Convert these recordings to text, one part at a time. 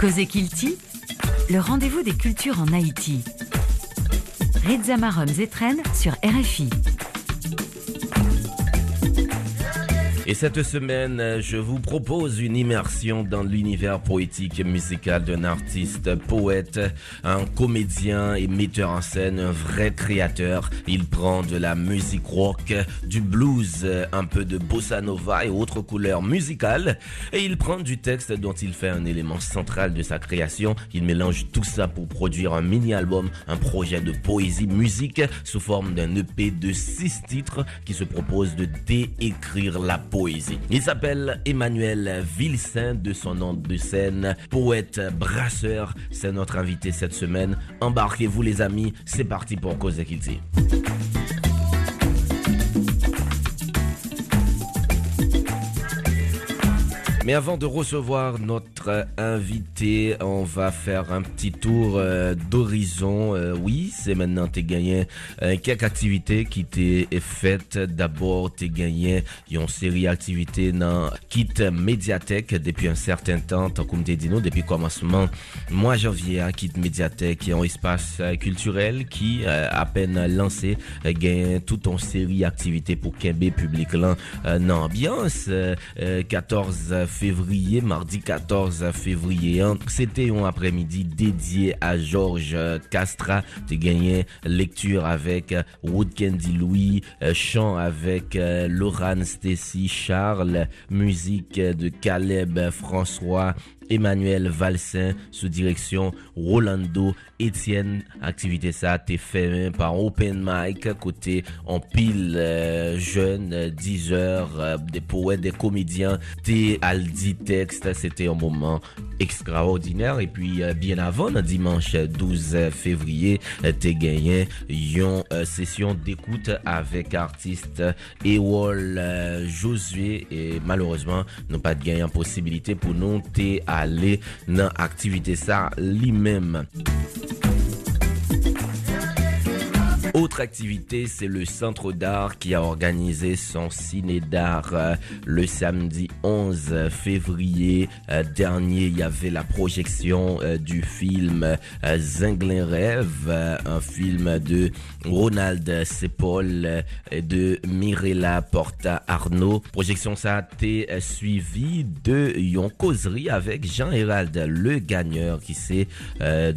Cosé Kilti, le rendez-vous des cultures en Haïti. Marom Zetren sur RFI. Et cette semaine, je vous propose une immersion dans l'univers poétique et musical d'un artiste, poète, un comédien et metteur en scène, un vrai créateur. Il prend de la musique rock, du blues, un peu de bossa nova et autres couleurs musicales. Et il prend du texte dont il fait un élément central de sa création. Il mélange tout ça pour produire un mini-album, un projet de poésie musique sous forme d'un EP de six titres qui se propose de déécrire la poésie il s'appelle Emmanuel Vilsain de son nom de scène, poète brasseur. C'est notre invité cette semaine. Embarquez-vous les amis, c'est parti pour Cause Kilti. Mais avant de recevoir notre invité, on va faire un petit tour euh, d'horizon. Euh, oui, c'est maintenant t'es gagné euh, quelques activités qui t'es faites. D'abord, t'es gagné une série d'activités dans Kit Médiathèque depuis un certain temps, tant comme t'es dit nous, depuis commencement mois janvier à Kit Médiathèque, est un espace culturel qui, à peine lancé, gagne toute une série d'activités pour Kembe public là, ambiance. 14 février, mardi 14 février. Hein. C'était un après-midi dédié à Georges Castra. Tu gagné lecture avec Wood Candy Louis, euh, chant avec euh, Laurent Stacy Charles, musique de Caleb François Emmanuel Valsin sous direction Rolando Etienne. Activité ça t'es fait par Open Mic côté en pile euh, jeune 10 heures euh, des poètes des comédiens t'es Aldi texte c'était un moment extraordinaire et puis euh, bien avant dimanche 12 février t'es gagné une session d'écoute avec artiste Ewol Josué et malheureusement nous pas de gagner possibilité pour nous t'es à aller dans activité ça lui-même. Autre activité, c'est le Centre d'art qui a organisé son ciné d'art euh, le samedi 11 février euh, dernier. Il y avait la projection euh, du film Zinglin Rêve, un film de Ronald Sepol et de Mirella Porta Arnaud. Projection ça a été suivie de yon causerie avec Jean Hérald, le gagneur qui c'est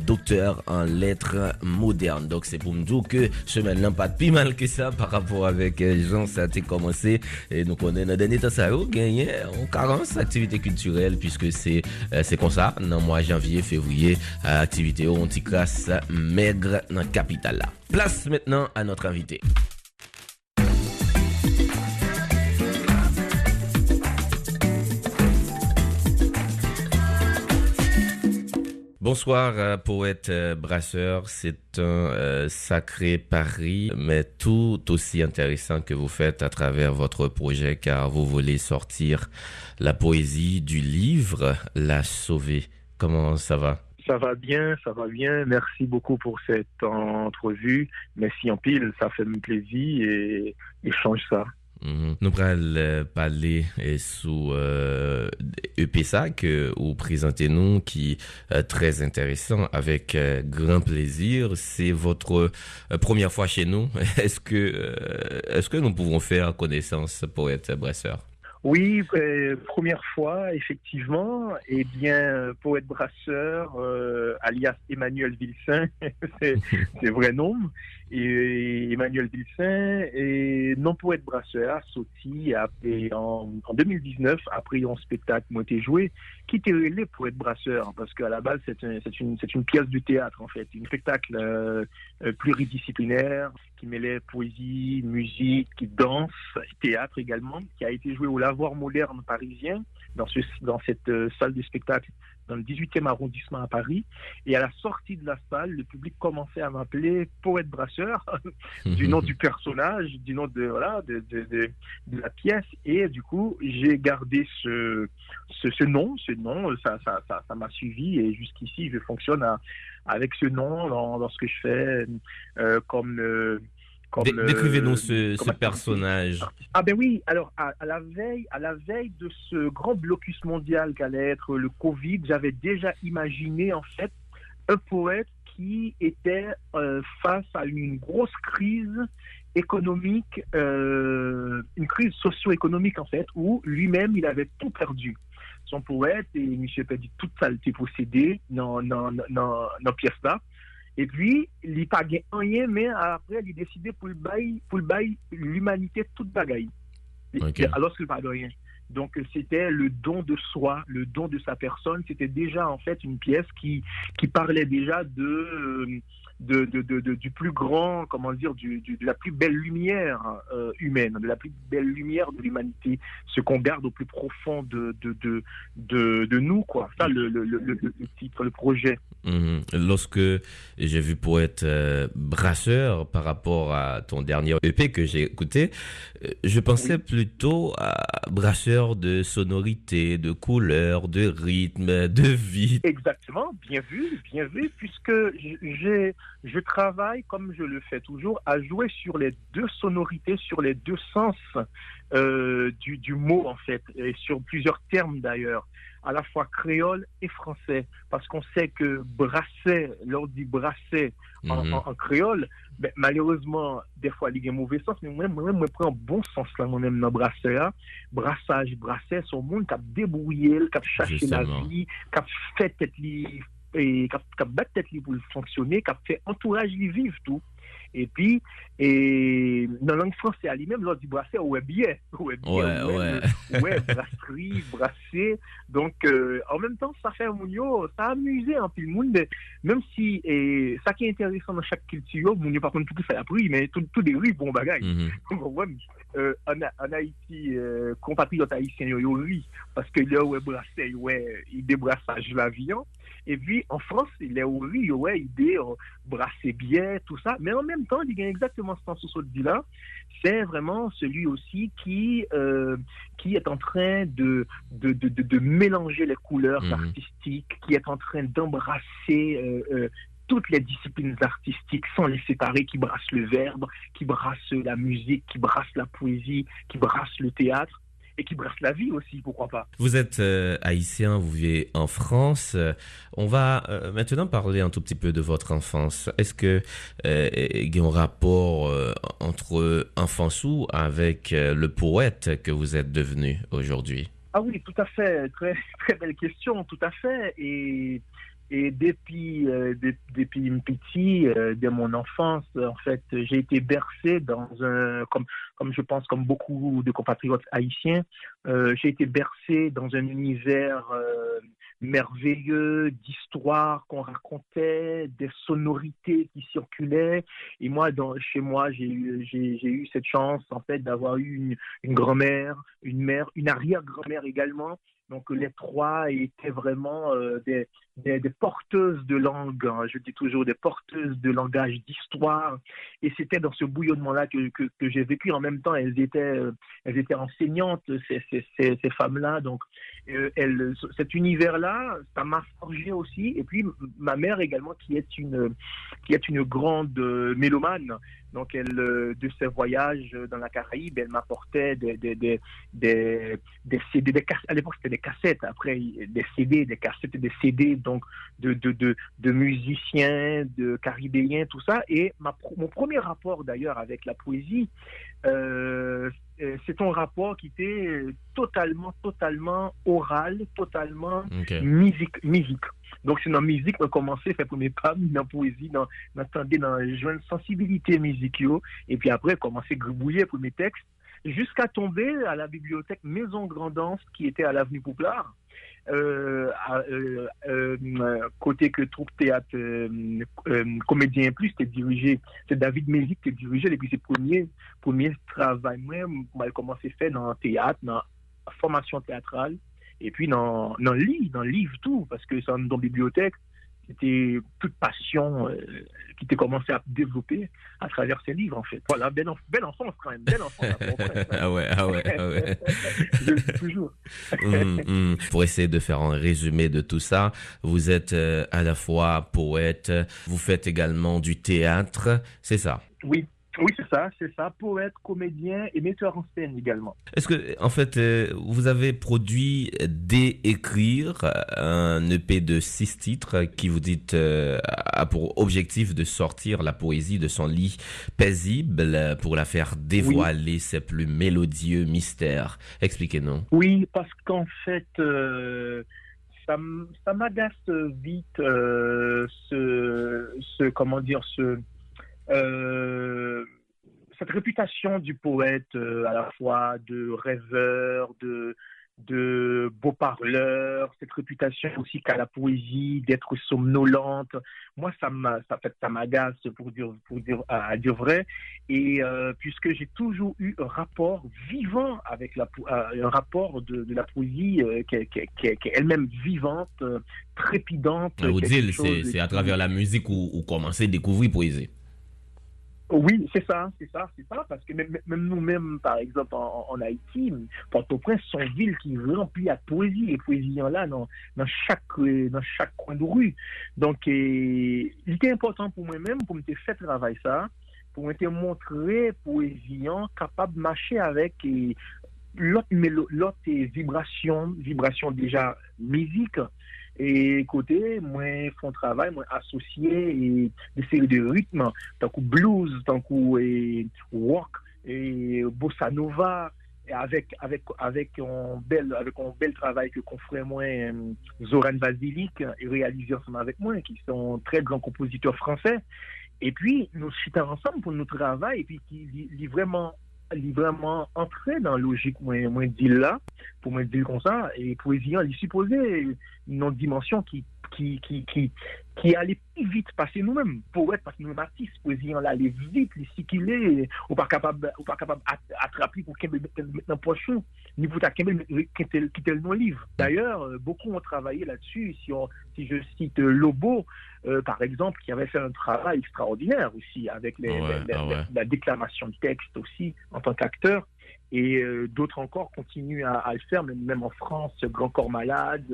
docteur en lettres modernes. Donc c'est pour me dire que semaine là pas plus mal que ça par rapport avec euh, Jean ça a commencé. Et nous connaissons dans dernier temps ça a gagné en carence activité culturelle puisque c'est euh, c'est comme ça dans mois janvier février activité on classe maigre dans la capitale. Là place maintenant à notre invité Bonsoir, euh, poète euh, brasseur. C'est un euh, sacré pari, mais tout aussi intéressant que vous faites à travers votre projet, car vous voulez sortir la poésie du livre La Sauver. Comment ça va? Ça va bien, ça va bien. Merci beaucoup pour cette entrevue. Merci en pile, ça fait plaisir et échange ça. Mhm. Nous allons parler sous euh, EPSA que vous présentez nous qui est très intéressant avec euh, grand plaisir. C'est votre euh, première fois chez nous. Est-ce que euh, est-ce que nous pouvons faire connaissance poète Brasseur? Oui, première fois, effectivement. Eh bien, poète brasseur, alias Emmanuel Vilsain, c'est vrai nom et Emmanuel Vilsain et non poète brasseur sorti en, en 2019 après un spectacle moi été joué qui était relé poète brasseur parce qu'à la base c'est un, une une pièce de théâtre en fait un spectacle euh, euh, pluridisciplinaire qui mêlait poésie musique danse théâtre également qui a été joué au lavoir moderne parisien dans ce dans cette euh, salle de spectacle dans le 18e arrondissement à Paris. Et à la sortie de la salle, le public commençait à m'appeler poète brasseur, du nom du personnage, du nom de, voilà, de, de, de, la pièce. Et du coup, j'ai gardé ce, ce, nom, ce nom, ça m'a ça, ça, ça suivi. Et jusqu'ici, je fonctionne avec ce nom dans, dans, ce que je fais, euh, comme... Euh, Décrivez-nous ce, ce personnage. Ah ben oui, alors à, la veille, à la veille de ce grand blocus mondial qu'allait être le Covid, j'avais déjà imaginé en fait un poète qui était face à une grosse crise économique, euh, une crise socio-économique en fait, où lui-même il avait tout perdu. Son poète et M. perdu toute saleté possédée dans, dans, dans, dans pièce là. Et puis, il n'a pas rien, mais après, il a décidé pour le bail, pour le bail l'humanité toute bagaille. Alors qu'il n'a pas rien. Donc, c'était le don de soi, le don de sa personne. C'était déjà, en fait, une pièce qui, qui parlait déjà de, euh, de, de, de, du plus grand, comment dire, du, du, de la plus belle lumière euh, humaine, de la plus belle lumière de l'humanité, ce qu'on garde au plus profond de, de, de, de, nous, quoi. Ça, le, le, le, le, titre, le projet. Mhm. Lorsque j'ai vu Poète euh, Brasseur par rapport à ton dernier EP que j'ai écouté, euh, je pensais plutôt à Brasseur de sonorité, de couleur, de rythme, de vie. Exactement, bien vu, bien vu, puisque j'ai je travaille, comme je le fais toujours, à jouer sur les deux sonorités, sur les deux sens euh, du, du, mot, en fait, et sur plusieurs termes d'ailleurs, à la fois créole et français, parce qu'on sait que brasser, l'on dit brasser en, mhm. en, créole, ben, malheureusement, des fois, il y a un mauvais sens, mais moi, moi, prends un bon sens là, moi-même, dans brasser, hein. brassage, brasser, c'est un monde qui a débrouillé, qui a cherché la vie, qui a fait tête kap bat tet li pou l'fonksyone, kap fe entouraj li viv tou. Et puis, et dans la langue française à lui-même, l'on dit brasser, ouais, bien. Ouais, ouais. Ouais, ouais brasserie, brasser. Donc, euh, en même temps, ça fait un mounio, ça a un peu le monde, même si, et ça qui est intéressant dans chaque culture, mounio, par contre, tout ça a pris, mais tout, tout des rues, bon bagaille. Mm -hmm. euh, en, Haïti, euh, compatriotes haïtiens, oui, parce que là, ouais, brasser, ouais, il débrassage l'avion. Et puis, en France, il est ouais, idée, euh, brasser bien, tout ça. Mais en même temps, il y a exactement ce sens dit là. C'est vraiment celui aussi qui, euh, qui est en train de, de, de, de, mélanger les couleurs mmh. artistiques, qui est en train d'embrasser euh, euh, toutes les disciplines artistiques sans les séparer, qui brasse le verbe, qui brasse la musique, qui brasse la poésie, qui brasse le théâtre et qui brasse la vie aussi, pourquoi pas. Vous êtes euh, haïtien, vous vivez en France. On va euh, maintenant parler un tout petit peu de votre enfance. Est-ce que euh, il y a un rapport euh, entre enfance ou avec euh, le poète que vous êtes devenu aujourd'hui? Ah oui, tout à fait. Très, très belle question, tout à fait. Et et depuis, euh, depuis petit, euh, de mon enfance, en fait, j'ai été bercé dans un, comme, comme je pense, comme beaucoup de compatriotes haïtiens, euh, j'ai été bercé dans un univers euh, merveilleux d'histoires qu'on racontait, des sonorités qui circulaient. Et moi, dans, chez moi, j'ai eu, j'ai, j'ai eu cette chance, en fait, d'avoir eu une, une grand-mère, une mère, une arrière-grand-mère également, donc les trois étaient vraiment euh, des, des, porteuses de langue, hein. je dis toujours des porteuses de langage, d'histoire. Et c'était dans ce bouillonnement-là que, que, que j'ai vécu. En même temps, elles étaient, euh, elles étaient enseignantes, ces, femmes-là. Donc euh, cet univers-là, ça m'a forgé aussi. Et puis ma mère également, qui est une, qui est une grande euh, mélomane. Donc, elle, euh, de ses voyages dans la Caraïbe, elle m'apportait des, des, des, des, des CD, à l'époque c'était des cassettes, après des CD, des cassettes et des CD, donc de, de, de, de musiciens, de caribéens, tout ça. Et ma, mon premier rapport d'ailleurs avec la poésie, euh, c'est un rapport qui était totalement, totalement oral, totalement okay. musique, musique. Donc, c'est dans la musique qu'on a commencé à faire premier pas, dans la poésie, dans, dans, dans une sensibilité musicale, et puis après, commencer à gribouiller pour mes textes, jusqu'à tomber à la bibliothèque Maison Grandance, qui était à l'avenue Pouplard. Euh, euh, euh, côté que troupe théâtre comédien plus c'était dirigé c'est David Mézic qui dirigeait et puis ses premiers premiers travail moi j'ai commencé à faire dans le théâtre dans la formation théâtrale et puis dans dans livre dans livre tout parce que c'est dans la bibliothèque c'était toute passion euh, qui était commencé à développer à travers ces livres en fait. Voilà, belle, enf belle enfance quand même, belle enfance. ah ouais, ah ouais, ah ouais. toujours. mmh, mmh. Pour essayer de faire un résumé de tout ça, vous êtes euh, à la fois poète, vous faites également du théâtre, c'est ça? Oui, Oui, c'est ça, c'est ça. Poète, comédien et metteur en scène également. Est-ce que, en fait, euh, vous avez produit Dé écrire un EP de six titres qui vous dites euh, a pour objectif de sortir la poésie de son lit paisible pour la faire dévoiler ses plus mélodieux mystères? Expliquez-nous. Oui, parce qu'en fait, euh, ça, ça m'agace vite ce, ce, comment dire, ce cette réputation du poète euh, à la fois de rêveur, de, de beau parleur, cette réputation aussi qu'a la poésie, d'être somnolente. Moi, ça ça, m'agace pour dire, pour dire, à, dire vrai. Et euh, puisque j'ai toujours eu un rapport vivant avec la, un rapport de, la poésie qui, est elle-même vivante, trépidante. Dites, c'est à travers la musique où, où commencer à découvrir poésie. Oui, c'est ça, c'est ça, c'est ça, parce que même, nous-mêmes, par exemple, en, Haïti, Port-au-Prince sont une ville qui remplie à poésie, et poésie en là dans, chaque, dans chaque coin de rue. Donc, il était important pour moi-même, pour me faire travailler ça, pour me montrer poésie capable de marcher avec l'autre vibration, vibration déjà musique, et côté, moi, font travail, moi, associé et des séries de rythmes, tant que blues, tant que rock, et bossa nova, et avec, avec, avec un bel, avec un bel travail que confrère moi, Zoran Vasilik, et réalisé ensemble avec moi, qui sont très grands compositeurs français. Et puis, nous sommes ensemble pour notre travail, et puis qui est vraiment il vraiment entrer dans la logique moins moins là pour me dire comme ça et poésie il supposé une dimension qui qui qui qui qui allait plus vite passer nous-mêmes poète parce que nous artistes poésie on allait vite les cycler ou pas capable ou pas capable attraper pour qu'il mettre dans pochon ni pour ta quitter le non livre d'ailleurs euh, beaucoup ont travaillé là-dessus si on si je cite Lobo euh, par exemple, qui avait fait un travail extraordinaire aussi avec les, ah la déclamation de texte aussi en tant qu'acteur. Et euh, d'autres encore continuent à, le faire, même en France, Grand Corps Malade.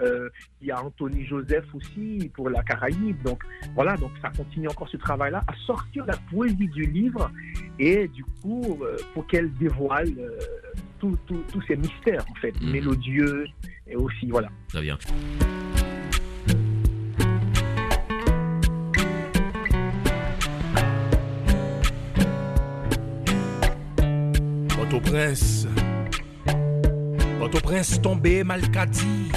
Euh, il y a Anthony Joseph aussi pour la Caraïbe. Donc voilà, donc ça continue encore ce travail-là à sortir la poésie du livre et du coup pour qu'elle dévoile tous ces mystères en fait, mhm. mélodieux et aussi voilà. Très bien. Port-au-Prince Port-au-Prince tombé malkadi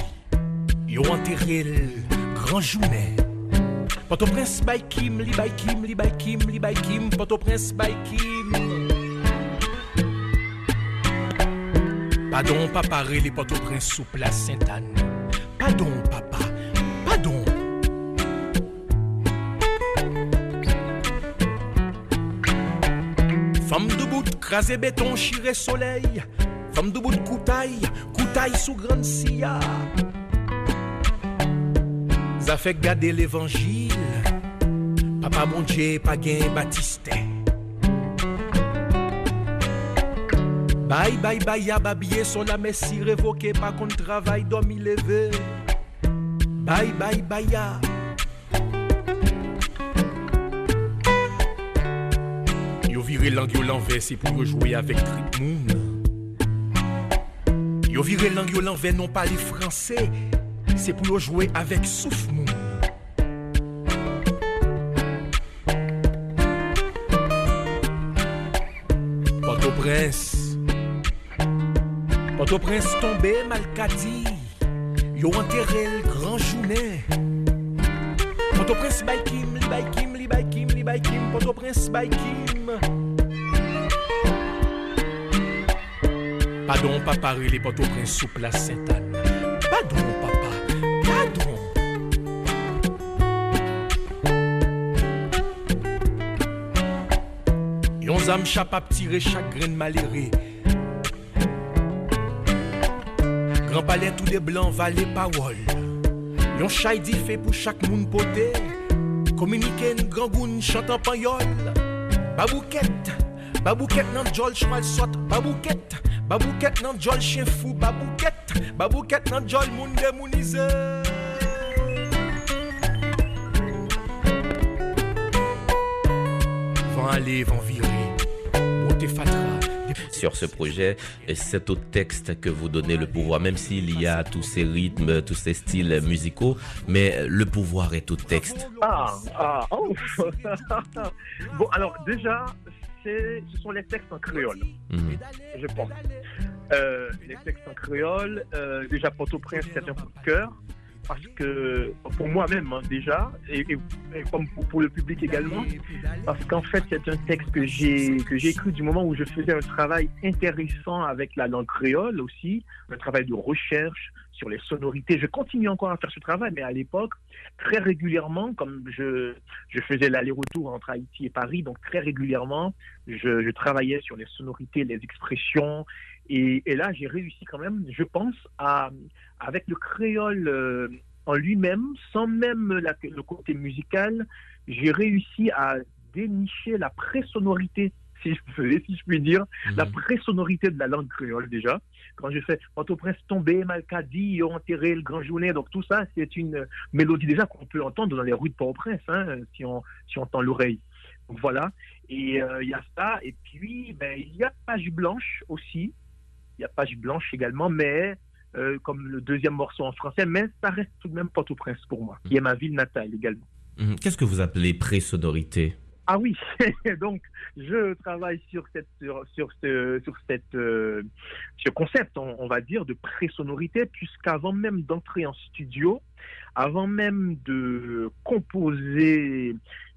Yo enterré grand journée Port-au-Prince by Kim, li by Kim, li by Kim, li by Kim. Port-au-Prince by Kim. Pardon papa les Port-au-Prince sous place Sainte-Anne. Pardon papa, Femme de bout, crasé béton, chiré soleil. Femme de bout de coutaille, coutaille sous grande silla. Ça fait garder l'évangile. Papa mon Dieu, pas gain Baptiste. Bye bye bye ya babillé sur la messie révoquée pas qu'on travail dormi levé. Bye bye bye ya. Viré l'angle l'envers, c'est pour jouer avec Trip Yo viré l'angle l'envers, non pas les français, c'est pour jouer avec Souf Moon. Port-au-Prince, Port-au-Prince tombé, Malcadi, yo enterré le grand journée. Port-au-Prince, Baikim, li Baikim, li Baikim, li Baikim, Port-au-Prince, Baikim. Pardon, papa, les potes au prince sous place Sainte-Anne. Pardon, papa, pardon. Yon zam chapap tirer chaque grain maléré. Grand palais tous les blancs valait parole. Yon chay dit fait pour chaque monde poté. Communiquer grand goun chante en pagnol. Babouquette, babouquette nan jol cheval soit babouquette. Babouquette nan jol chien fou, babouquette, babouquette nan jol moun démonisé. Vent aller, vent virer. Beauté fatra. Sur ce projet, c'est au texte que vous donnez le pouvoir, même s'il y a tous ces rythmes, tous ces styles musicaux, mais le pouvoir est au texte. Ah, ah, oh. bon, alors déjà, ce sont les textes en créole, Mhm. je pense. Euh, les textes en créole, euh, déjà Port-au-Prince, c'est un coup de cœur, parce que pour moi-même, hein, déjà, et, pour, le public également, parce qu'en fait, c'est un texte que j'ai que j'ai écrit du moment où je faisais un travail intéressant avec la langue créole aussi, un travail de recherche sur les sonorités. Je continue encore à faire ce travail, mais à l'époque, très régulièrement, comme je, je faisais l'aller-retour entre Haïti et Paris, donc très régulièrement, je, travaillais sur les sonorités, les expressions, et là, j'ai réussi quand même, je pense, à, avec le créole euh, en lui-même, sans même la- le côté musical, j'ai réussi à dénicher la pré-sonorité, si je, peux- si je puis dire, la Mhm. pré-sonorité de la langue créole déjà. Quand je fais Port-au-Prince tombé, Malcadi, enterré le grand journée, donc tout ça, c'est une mélodie déjà qu'on peut entendre dans les rues de Port-au-Prince, hein, si, on, si on tend l'oreille. Donc voilà. Et euh, il y a ça. Et puis, ben, il y a Page Blanche aussi. Il y a Page Blanche également, mais euh, comme le deuxième morceau en français, mais ça reste tout de même Port-au-Prince pour moi, qui est ma ville natale également. Mhm. Qu'est-ce que vous appelez pré-sonorité? Ah oui, donc je travaille sur cette sur, sur ce sur cette euh, ce concept, on, on va dire, de pré-sonorité, puisqu'avant même d'entrer en studio, avant même de composer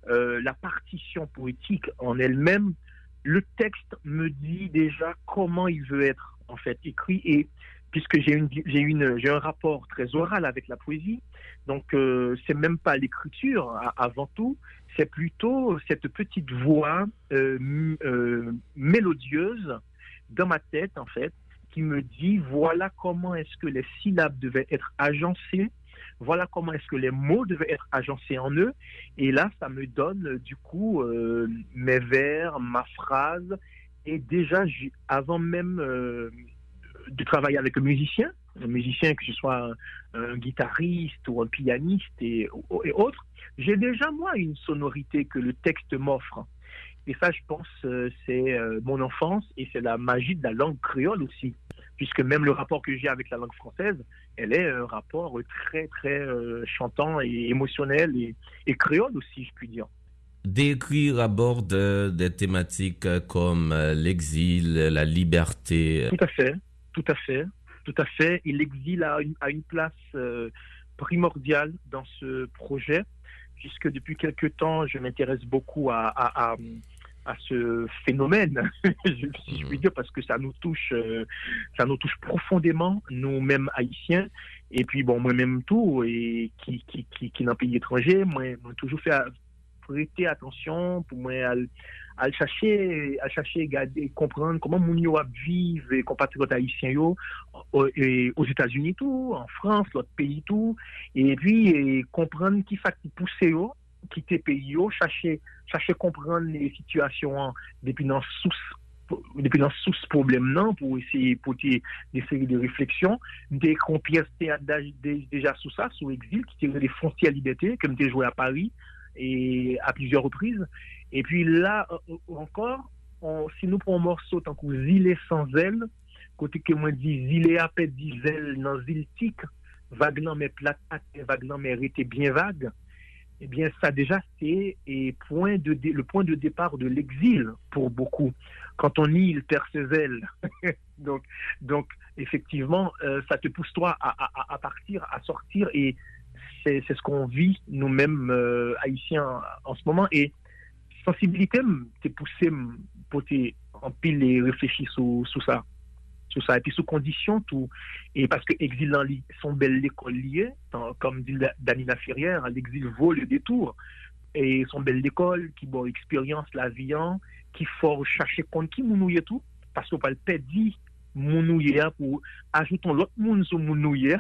euh, la partition poétique en elle-même, le texte me dit déjà comment il veut être en fait écrit et puisque j'ai un rapport très oral avec la poésie, donc euh, c'est même pas l'écriture avant tout, c'est plutôt cette petite voix euh, euh, mélodieuse dans ma tête, en fait, qui me dit voilà comment est-ce que les syllabes devaient être agencées, voilà comment est-ce que les mots devaient être agencés en eux. Et là, ça me donne euh, du coup mes vers, ma phrase. Et déjà, avant même de travailler avec un musicien, un musicien que ce soit un, un guitariste ou un pianiste et, et autres, j'ai déjà moi une sonorité que le texte m'offre. Et ça, je pense, euh, c'est euh, mon enfance et c'est la magie de la langue créole aussi. Puisque même le rapport que j'ai avec la langue française, elle est un rapport très, très euh, chantant et émotionnel et, et créole aussi, je puis dire. D'écrire à bord de- des thématiques comme l'exil, la liberté. Tout à fait, tout à fait, tout à fait. Et l'exil a une, a une place euh, primordiale dans ce projet, puisque depuis quelque temps, je m'intéresse beaucoup à, à, à, à ce phénomène, si je puis dire, parce que ça nous touche, euh, ça nous touche profondément, nous-mêmes haïtiens. Et puis bon, moi-même tout, et qui qui qui, qui dans le pays étranger, moi, moi toujours fait prêter attention pour moi à, à le chercher, à chercher, garder, comprendre comment mon yo a vivre et compatriotes haïtiens yo, au- et aux États-Unis tout, en France, l'autre pays tout, et puis et comprendre qui fait qui pousse yo, quitter pays yo, chercher, chercher comprendre les situations hein, depuis dans sous depuis dans sous pour essayer pour des séries de réflexions des pièces théâtre d'âge- dé- déjà sous ça sous exil tirait des fonciers à liberté comme j'ai joué à Paris et à plusieurs reprises et puis là euh, euh, encore si nous prenons un morceau tant que Zilé sans elle côté que moi dis Zilé à paix dit zèle dans ziltique vague mais plate vague mais était bien vague eh bien, ça déjà, c'est le point de départ de l'exil pour beaucoup. Quand on il perd ses ailes. donc, donc, effectivement, euh, ça te pousse toi à- à partir, à sortir, et c'est ce qu'on vit nous-mêmes euh, haïtiens en ce moment. Et sensibilité, t'es poussé pour en pile et réfléchir sous, sous ça, sous ça, et puis sous condition tout. Et parce que exil li- son bel l'école comme dit Danina Ferrière, l'exil vaut le détour. Et son belle l'école qui bon expérience la vie en, qui faut chercher contre qui mounouye tout, parce qu'on pas le mounouye pour ajoutons l'autre moun sur mounouye.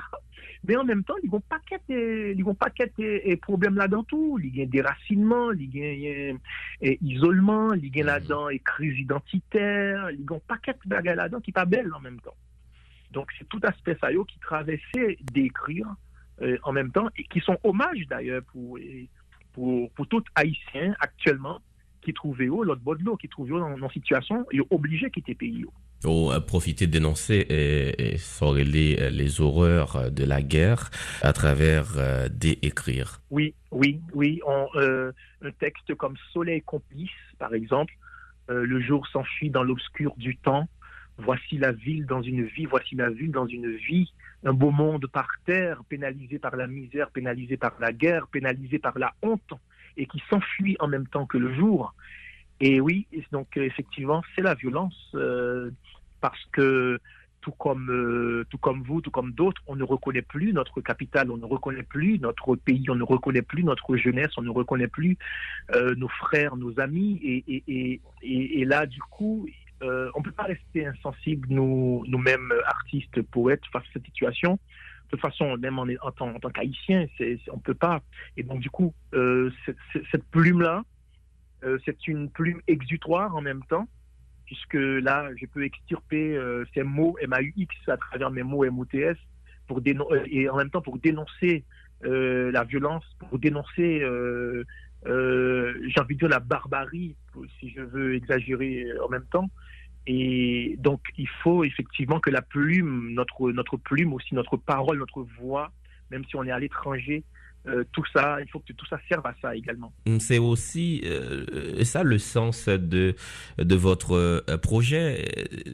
Mais en même temps, ils vont pas ils vont pas et problème là dans tout. Il y a déracinement, il y a isolement, il y a là-dedans et crise identitaire, il y a pas qu'être bagarre là-dedans qui pas belle en même temps. Donc c'est tout aspect ça qui traversait d'écrire euh, en même temps et qui sont hommages d'ailleurs pour, pour pour tout haïtien actuellement qui trouvaient l'autre bord de l'eau, qui trouvaient dans une situation, ils obligés de quitter le pays. Oh, profiter de dénoncer et, et les, les horreurs de la guerre à travers euh, des écrire. Oui, oui, oui. Euh, un texte comme Soleil complice, par exemple, euh, le jour s'enfuit dans l'obscur du temps. Voici la ville dans une vie, voici la ville dans une vie. Un beau monde par terre, pénalisé par la misère, pénalisé par la guerre, pénalisé par la honte, et qui s'enfuit en même temps que le jour. Et oui, donc effectivement, c'est la violence euh, parce que tout comme, euh, tout comme vous, tout comme d'autres, on ne reconnaît plus notre capital, on ne reconnaît plus notre pays, on ne reconnaît plus notre jeunesse, on ne reconnaît plus euh, nos frères, nos amis. Et, là, du coup, on ne peut pas rester insensible, nous, nous-mêmes artistes, poètes, face à cette situation. De toute façon, même en, tant, tant qu'haïtien, on ne peut pas. Et donc, du coup, cette plume-là, c'est une plume exutoire en même temps, puisque là, je peux extirper euh, ces mots MAUX à travers mes mots MOTS pour euh, et en même temps pour dénoncer la violence, pour dénoncer, j'ai envie de dire, la barbarie, si je veux exagérer en même temps. Et donc, il faut effectivement que la plume, notre, notre plume aussi, notre parole, notre voix, même si on est à l'étranger, euh, tout ça, il faut que tout ça serve à ça également. C'est aussi euh, ça le sens de, de votre euh, projet,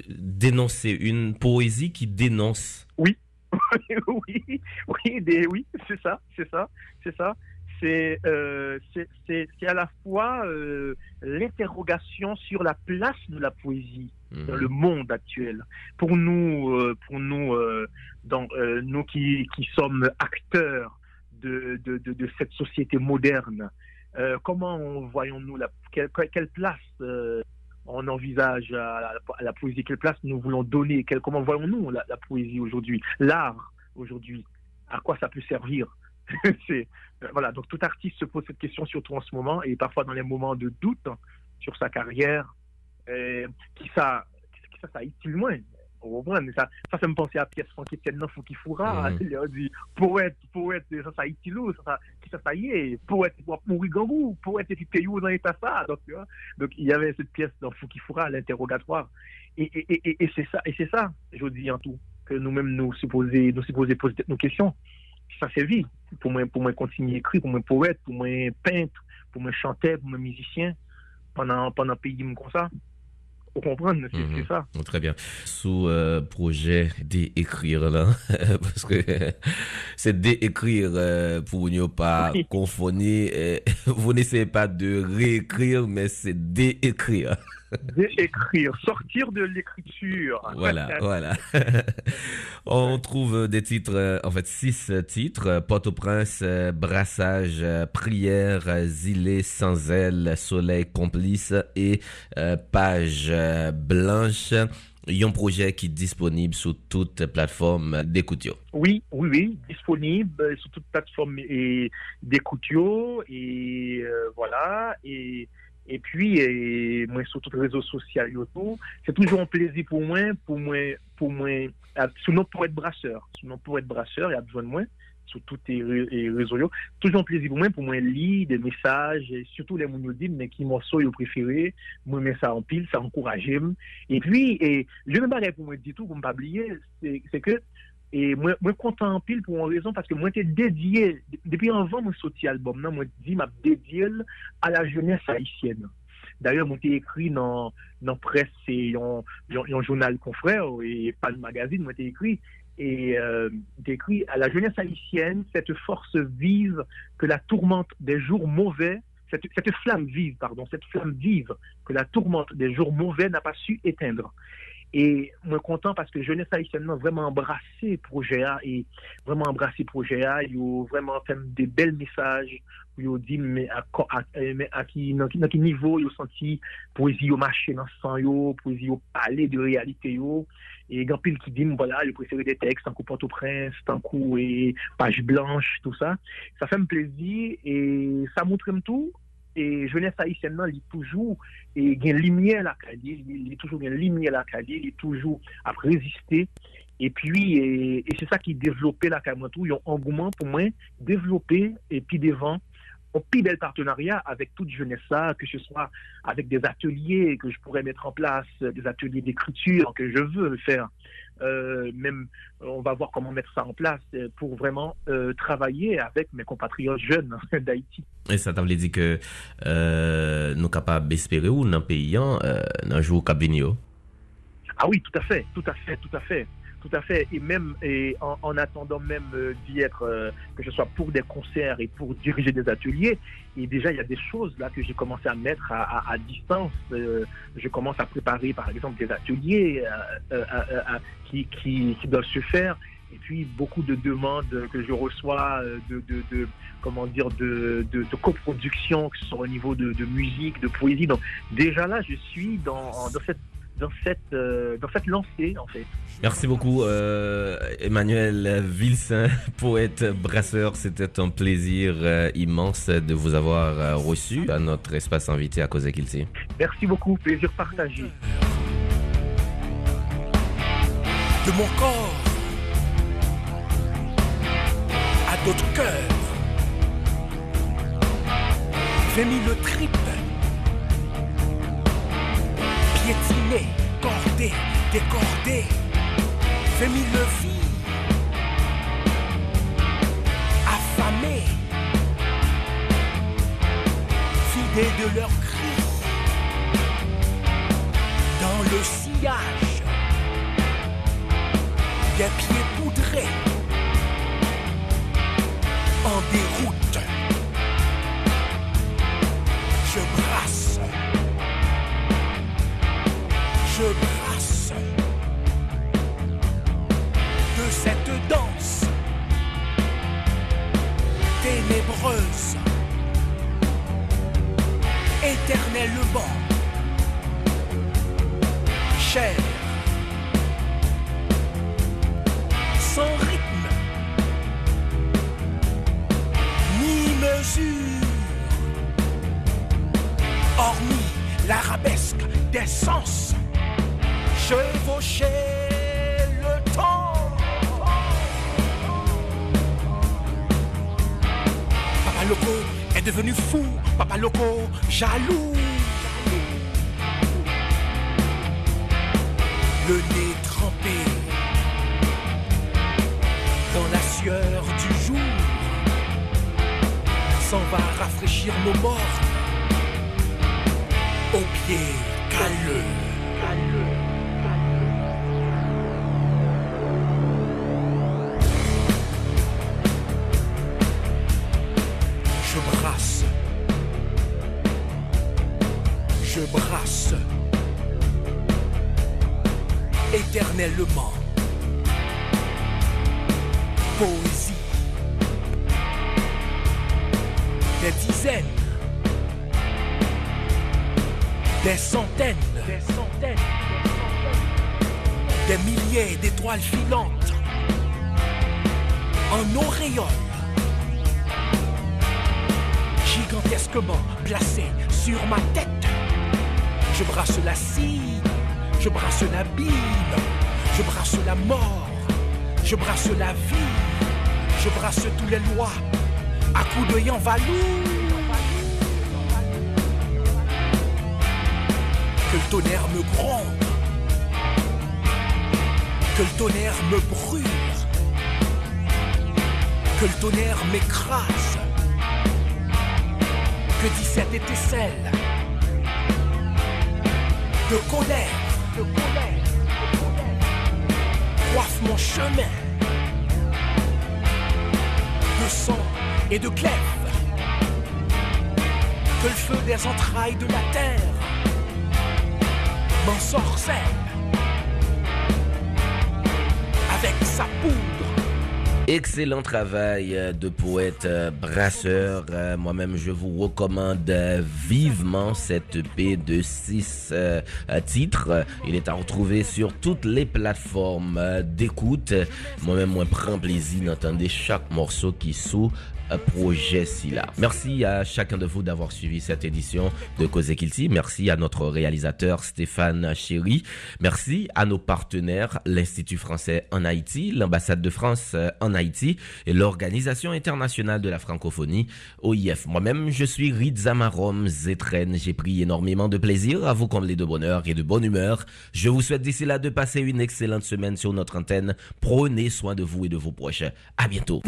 dénoncer une poésie qui dénonce. Oui, oui, oui, oui, c'est ça, c'est ça, c'est ça. C'est c'est à la fois l'interrogation sur la place de la poésie dans mhm. le monde actuel. Pour nous, pour nous, dans, nous qui, qui sommes acteurs de, de, de, cette société moderne. Euh, comment voyons-nous la, quelle, quelle place euh, on envisage à la, poésie, quelle place nous voulons donner, quel, comment voyons-nous la, poésie aujourd'hui, l'art aujourd'hui, à quoi ça peut servir? Euh, voilà. Donc tout artiste se pose cette question surtout en ce moment et parfois dans les moments de doute sur sa carrière qui ça qui ça ça ça, ça, ça me pensait à pièce qui était dans qui fourra. Il a dit, poète, poète, ça, ça utile, ça, ça, ça y est, poète, pour mourir gangou, poète, et puis dans l'état ça. Donc, il y avait cette pièce dans Fouki-Foura l'interrogatoire. Et, et, et, et c'est ça, et c'est ça, je dis en tout, que nous-mêmes nous supposer, nous supposer poser nos questions. Ça c'est vie. Pour moi, pour moi continuer à écrire, pour moi poète, pour moi peintre, pour moi chanteur, pour moi musicien, pendant, pendant pays comme ça comprendre, c'est mhm. ça. très bien. Sous euh, projet d'écrire là, parce que c'est d'écrire euh, pour ne pas confondre. vous n'essayez pas de réécrire, mais c'est d'écrire. D'écrire, sortir de l'écriture. Voilà, voilà. On trouve des titres, euh, en fait, six titres. Port-au-Prince, Brassage, Prière, Zilé, Sans elle, Soleil complice et Page blanche. Il y a un projet qui est disponible sur toute plateforme d'écoute. Oui, oui, oui, disponible sur toute plateforme d'écoute. Et euh, voilà. Et et puis, et, moi, sur tous les réseaux sociaux, c'est toujours un plaisir pour moi, pour moi, pour moi, sinon pour être brasseur, sinon pour être brasseur, il y a besoin de moi sur tous les réseaux. Toujours un plaisir pour moi, pour moi, lire des messages, surtout les mots mais qui morceaux vous préféré, moi, mets ça en pile, ça encourage. Et puis, et, je ne pas pour moi du tout, pour ne pas oublier, c'est que, et moi, moi content en pile pour une raison, parce que moi, j'étais dédié, depuis avant mon sorti album, non, moi, dit, m'a dédié à la jeunesse haïtienne. D'ailleurs, moi, j'ai écrit dans, dans presse et en, journal confrère et pas de magazine, moi, j'ai écrit, et euh, à la jeunesse haïtienne cette force vive que la tourmente des jours mauvais, cette, cette, flamme vive, pardon, cette flamme vive que la tourmente des jours mauvais n'a pas su éteindre. Et moi content parce que jeunesse haïtienne a vraiment embrassé le projet et vraiment embrassé le projet ils ont vraiment fait des belles messages ils ont dit mais à, à, à, qui dans, quel niveau ils ont senti poésie au marché dans sang yo poésie au parler de réalité yo? Et grand pile qui dit voilà je préfère des textes en coup Port-au-Prince en coup et page blanche tout ça. Ça fait un plaisir et ça montre tout et jeunesse haïtienne, il est toujours et une lumière la il est toujours une lumière la il est toujours à résister. Et puis, et, c'est ça qui développait la tout, un engouement pour moi, développer et puis devant un plus bel partenariat avec toute jeunesse là, que ce soit avec des ateliers que je pourrais mettre en place, des ateliers d'écriture que je veux faire. Euh, même, on va voir comment mettre ça en place pour vraiment euh, travailler avec mes compatriotes jeunes d'Haïti. Et ça t'avait dit que euh, nous sommes capables d'espérer ou dans pays, euh, dans jour cabinio Ah oui, tout à fait, tout à fait, tout à fait. Tout à fait. Et même et en, attendant même euh, d'y être, euh, que ce soit pour des concerts et pour diriger des ateliers, et déjà il y a des choses là que j'ai commencé à mettre à, distance. Euh, je commence à préparer par exemple des ateliers qui, qui, doivent se faire. Et puis beaucoup de demandes que je reçois de comment dire de, de, coproduction, que ce soit au niveau de, musique, de poésie. Donc déjà là, je suis dans, dans cette dans cette, euh, dans cette lancée, en fait. Merci beaucoup, euh, Emmanuel Vilsain, poète brasseur. C'était un plaisir euh, immense de vous avoir reçu à notre espace invité à Cause Kilti. Merci beaucoup, plaisir partagé. De mon corps à d'autres cœurs, j'ai mis le triple piétiné, cordé, décordé, fait mille affamé, fidés de leurs cris, dans le sillage, des pieds poudrés, en déroute, je brasse de cette danse ténébreuse, éternellement devenu fou, Papa Loco jaloux. Le nez trempé dans la sueur du jour s'en va rafraîchir nos morts aux pieds calleux. Éternellement. Poésie. Des dizaines. Des centaines. Des centaines. Des milliers d'étoiles filantes. En auréole. Gigantesquement placées sur ma tête. Je brasse la cire je brasse l'abîme, je brasse la mort, je brasse la vie, je brasse tous les lois. À coups de valou. Que le tonnerre me gronde, que le tonnerre me brûle, que le tonnerre m'écrase, que 17 étincelles de colère, mon chemin. De sang et de glaive, que le feu des entrailles de la terre m'ensorcelle. Avec sa poudre Excellent travail euh, de poète euh, brasseur. Euh, moi-même, je vous recommande vivement cette EP de 6 titres. Il est à retrouver sur toutes les plateformes d'écoute. Moi-même, moi, prends plaisir d'entendre chaque morceau qui sous projet là. Merci à chacun de vous d'avoir suivi cette édition de Cause Kilti. Merci à notre réalisateur Stéphane Chéry. Merci à nos partenaires, l'Institut français en Haïti, l'ambassade de France en Haïti et l'Organisation internationale de la francophonie, OIF. Moi-même, je suis Rizamarom Zetren. J'ai pris énormément de plaisir à vous combler de bonheur et de bonne humeur. Je vous souhaite d'ici là de passer une excellente semaine sur notre antenne. Prenez soin de vous et de vos proches. À bientôt.